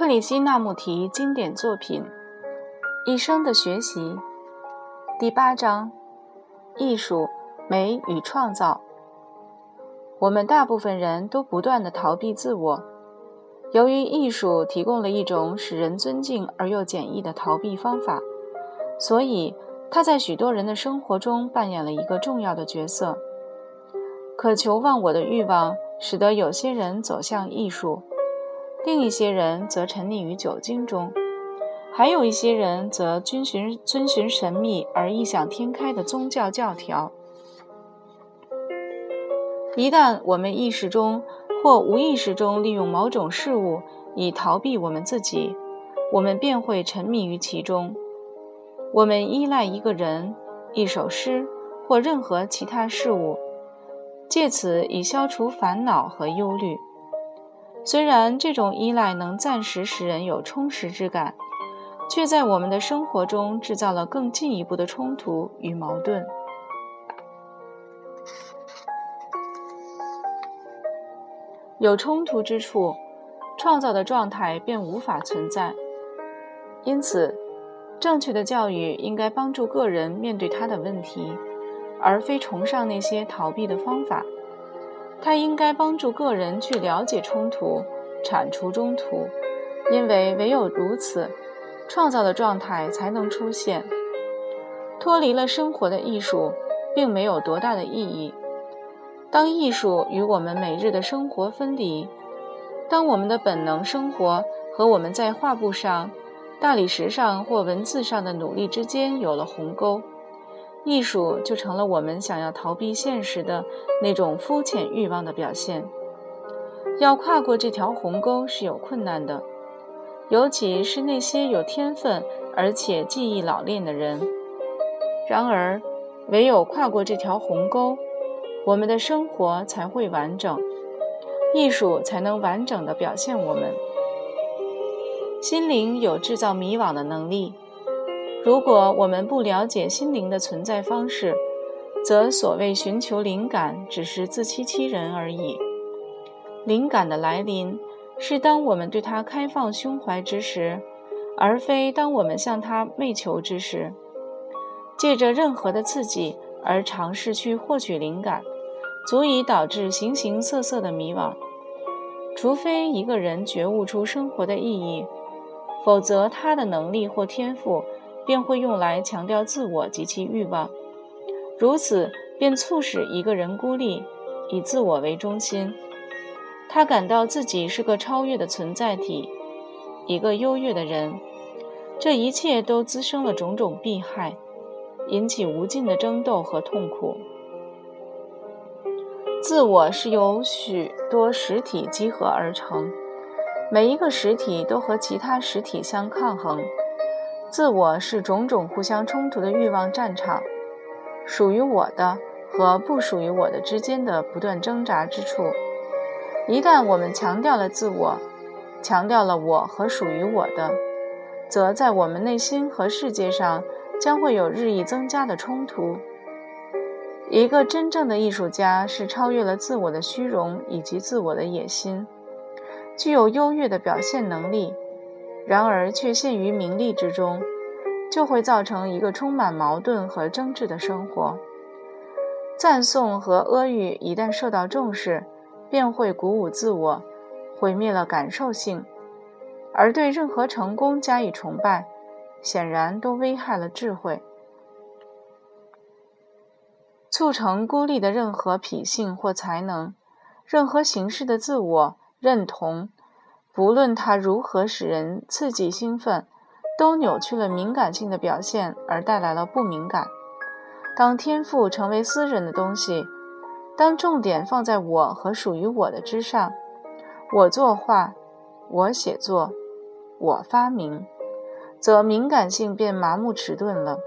克里希那穆提经典作品《一生的学习》第八章：艺术、美与创造。我们大部分人都不断地逃避自我，由于艺术提供了一种使人尊敬而又简易的逃避方法，所以它在许多人的生活中扮演了一个重要的角色。渴求忘我的欲望使得有些人走向艺术。另一些人则沉溺于酒精中，还有一些人则遵循遵循神秘而异想天开的宗教教条。一旦我们意识中或无意识中利用某种事物以逃避我们自己，我们便会沉迷于其中。我们依赖一个人、一首诗或任何其他事物，借此以消除烦恼和忧虑。虽然这种依赖能暂时使人有充实之感，却在我们的生活中制造了更进一步的冲突与矛盾。有冲突之处，创造的状态便无法存在。因此，正确的教育应该帮助个人面对他的问题，而非崇尚那些逃避的方法。它应该帮助个人去了解冲突，铲除中途，因为唯有如此，创造的状态才能出现。脱离了生活的艺术，并没有多大的意义。当艺术与我们每日的生活分离，当我们的本能生活和我们在画布上、大理石上或文字上的努力之间有了鸿沟。艺术就成了我们想要逃避现实的那种肤浅欲望的表现。要跨过这条鸿沟是有困难的，尤其是那些有天分而且技艺老练的人。然而，唯有跨过这条鸿沟，我们的生活才会完整，艺术才能完整的表现我们。心灵有制造迷惘的能力。如果我们不了解心灵的存在方式，则所谓寻求灵感只是自欺欺人而已。灵感的来临是当我们对它开放胸怀之时，而非当我们向它媚求之时。借着任何的刺激而尝试去获取灵感，足以导致形形色色的迷惘。除非一个人觉悟出生活的意义，否则他的能力或天赋。便会用来强调自我及其欲望，如此便促使一个人孤立，以自我为中心。他感到自己是个超越的存在体，一个优越的人。这一切都滋生了种种弊害，引起无尽的争斗和痛苦。自我是由许多实体集合而成，每一个实体都和其他实体相抗衡。自我是种种互相冲突的欲望战场，属于我的和不属于我的之间的不断挣扎之处。一旦我们强调了自我，强调了我和属于我的，则在我们内心和世界上将会有日益增加的冲突。一个真正的艺术家是超越了自我的虚荣以及自我的野心，具有优越的表现能力。然而，却陷于名利之中，就会造成一个充满矛盾和争执的生活。赞颂和阿谀一旦受到重视，便会鼓舞自我，毁灭了感受性；而对任何成功加以崇拜，显然都危害了智慧。促成孤立的任何脾性或才能，任何形式的自我认同。不论它如何使人刺激兴奋，都扭曲了敏感性的表现，而带来了不敏感。当天赋成为私人的东西，当重点放在我和属于我的之上，我作画，我写作，我发明，则敏感性便麻木迟钝了。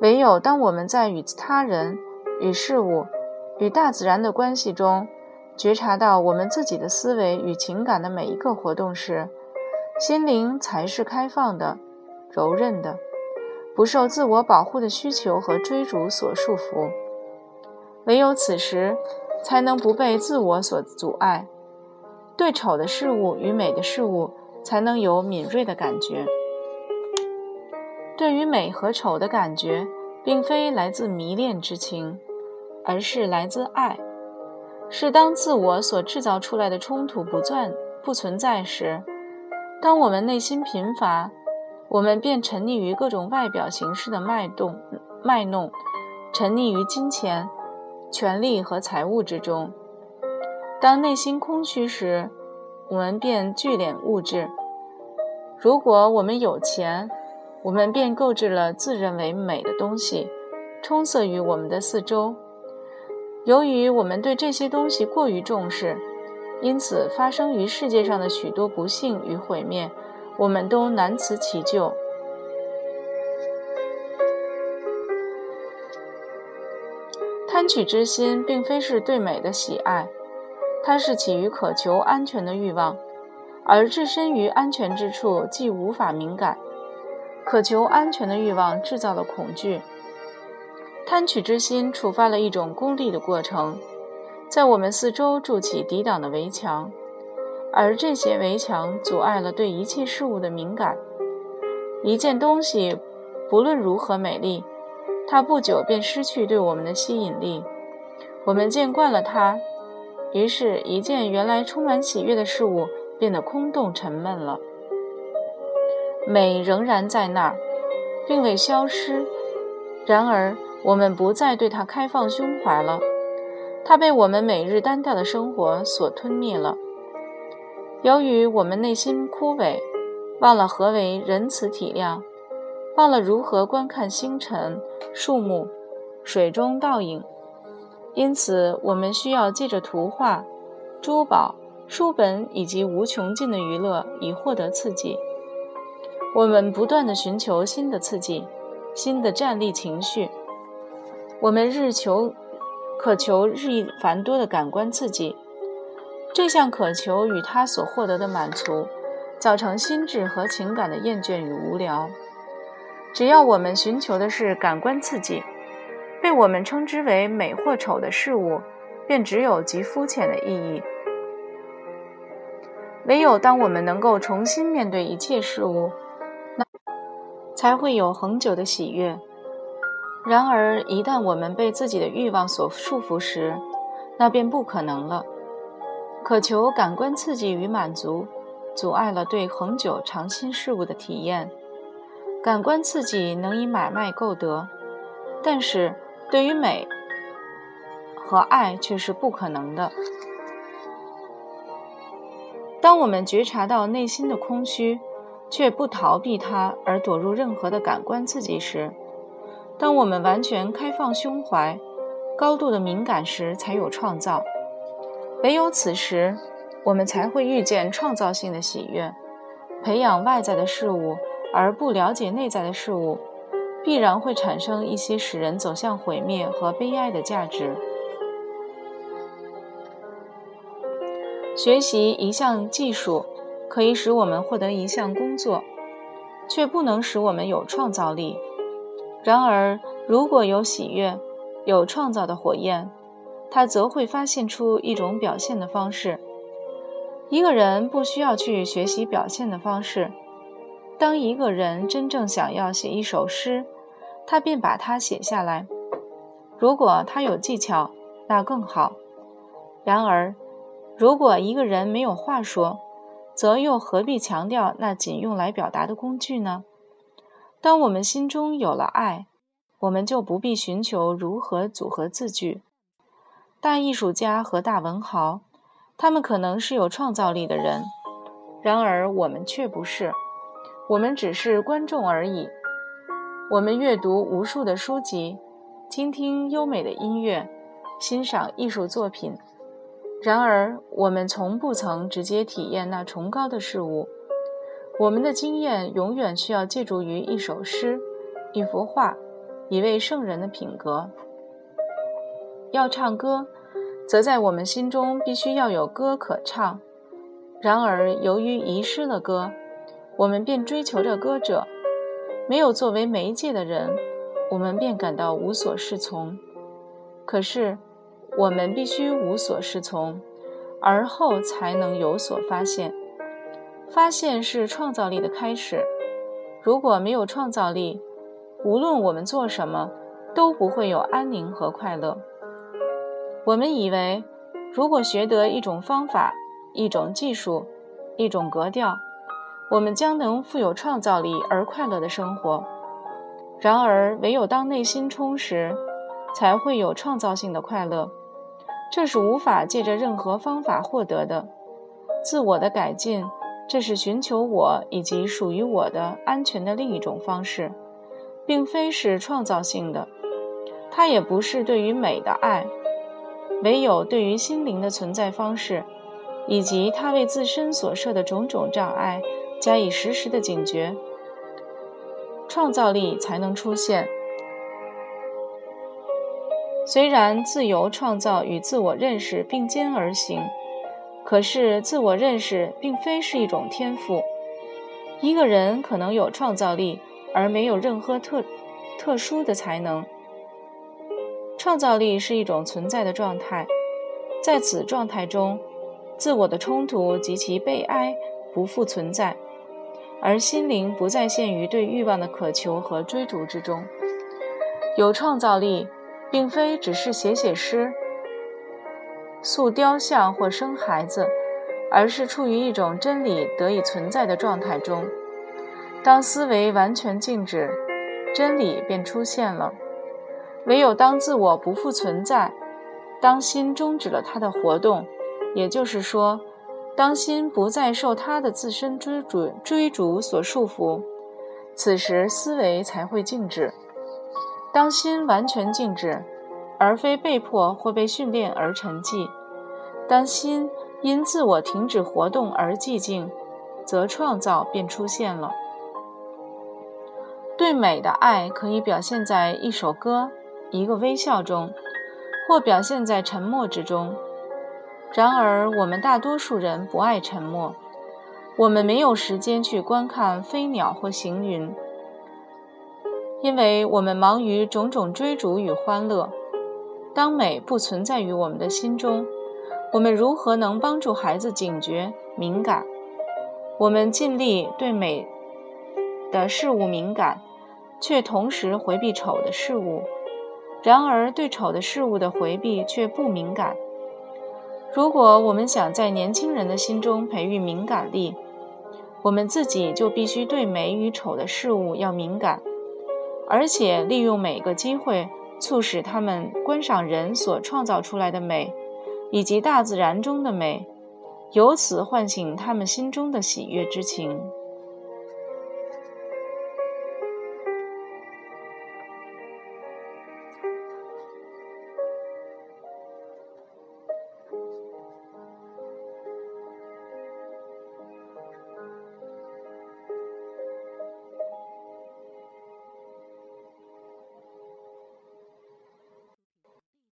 唯有当我们在与他人、与事物、与大自然的关系中，觉察到我们自己的思维与情感的每一个活动时，心灵才是开放的、柔韧的，不受自我保护的需求和追逐所束缚。唯有此时，才能不被自我所阻碍。对丑的事物与美的事物才能有敏锐的感觉。对于美和丑的感觉，并非来自迷恋之情，而是来自爱。是当自我所制造出来的冲突不断不存在时，当我们内心贫乏，我们便沉溺于各种外表形式的脉动、卖弄，沉溺于金钱、权力和财物之中。当内心空虚时，我们便聚敛物质。如果我们有钱，我们便购置了自认为美的东西，充塞于我们的四周。由于我们对这些东西过于重视，因此发生于世界上的许多不幸与毁灭，我们都难辞其咎。贪取之心并非是对美的喜爱，它是起于渴求安全的欲望，而置身于安全之处既无法敏感。渴求安全的欲望制造了恐惧。贪取之心触发了一种功利的过程，在我们四周筑起抵挡的围墙，而这些围墙阻碍了对一切事物的敏感。一件东西不论如何美丽，它不久便失去对我们的吸引力。我们见惯了它，于是，一件原来充满喜悦的事物变得空洞沉闷了。美仍然在那儿，并未消失，然而。我们不再对它开放胸怀了，它被我们每日单调的生活所吞灭了。由于我们内心枯萎，忘了何为仁慈体谅，忘了如何观看星辰、树木、水中倒影，因此我们需要借着图画、珠宝、书本以及无穷尽的娱乐以获得刺激。我们不断地寻求新的刺激，新的站立情绪。我们日求，渴求日益繁多的感官刺激，这项渴求与他所获得的满足，造成心智和情感的厌倦与无聊。只要我们寻求的是感官刺激，被我们称之为美或丑的事物，便只有极肤浅的意义。唯有当我们能够重新面对一切事物，那才会有恒久的喜悦。然而，一旦我们被自己的欲望所束缚时，那便不可能了。渴求感官刺激与满足，阻碍了对恒久长新事物的体验。感官刺激能以买卖购得，但是对于美和爱却是不可能的。当我们觉察到内心的空虚，却不逃避它而躲入任何的感官刺激时，当我们完全开放胸怀、高度的敏感时，才有创造。唯有此时，我们才会遇见创造性的喜悦。培养外在的事物而不了解内在的事物，必然会产生一些使人走向毁灭和悲哀的价值。学习一项技术，可以使我们获得一项工作，却不能使我们有创造力。然而，如果有喜悦，有创造的火焰，他则会发现出一种表现的方式。一个人不需要去学习表现的方式。当一个人真正想要写一首诗，他便把它写下来。如果他有技巧，那更好。然而，如果一个人没有话说，则又何必强调那仅用来表达的工具呢？当我们心中有了爱，我们就不必寻求如何组合字句。大艺术家和大文豪，他们可能是有创造力的人，然而我们却不是。我们只是观众而已。我们阅读无数的书籍，倾听优美的音乐，欣赏艺术作品，然而我们从不曾直接体验那崇高的事物。我们的经验永远需要借助于一首诗、一幅画、一位圣人的品格。要唱歌，则在我们心中必须要有歌可唱。然而，由于遗失了歌，我们便追求着歌者。没有作为媒介的人，我们便感到无所适从。可是，我们必须无所适从，而后才能有所发现。发现是创造力的开始。如果没有创造力，无论我们做什么，都不会有安宁和快乐。我们以为，如果学得一种方法、一种技术、一种格调，我们将能富有创造力而快乐的生活。然而，唯有当内心充实，才会有创造性的快乐。这是无法借着任何方法获得的。自我的改进，这是寻求我以及属于我的安全的另一种方式。并非是创造性的，它也不是对于美的爱，唯有对于心灵的存在方式，以及他为自身所设的种种障碍加以实时的警觉，创造力才能出现。虽然自由创造与自我认识并肩而行，可是自我认识并非是一种天赋。一个人可能有创造力。而没有任何特特殊的才能。创造力是一种存在的状态，在此状态中，自我的冲突及其悲哀不复存在，而心灵不再陷于对欲望的渴求和追逐之中。有创造力，并非只是写写诗、塑雕像或生孩子，而是处于一种真理得以存在的状态中。当思维完全静止，真理便出现了。唯有当自我不复存在，当心终止了它的活动，也就是说，当心不再受它的自身追逐追逐所束缚，此时思维才会静止。当心完全静止，而非被迫或被训练而沉寂，当心因自我停止活动而寂静，则创造便出现了。对美的爱可以表现在一首歌、一个微笑中，或表现在沉默之中。然而，我们大多数人不爱沉默，我们没有时间去观看飞鸟或行云，因为我们忙于种种追逐与欢乐。当美不存在于我们的心中，我们如何能帮助孩子警觉、敏感？我们尽力对美的事物敏感。却同时回避丑的事物，然而对丑的事物的回避却不敏感。如果我们想在年轻人的心中培育敏感力，我们自己就必须对美与丑的事物要敏感，而且利用每个机会促使他们观赏人所创造出来的美，以及大自然中的美，由此唤醒他们心中的喜悦之情。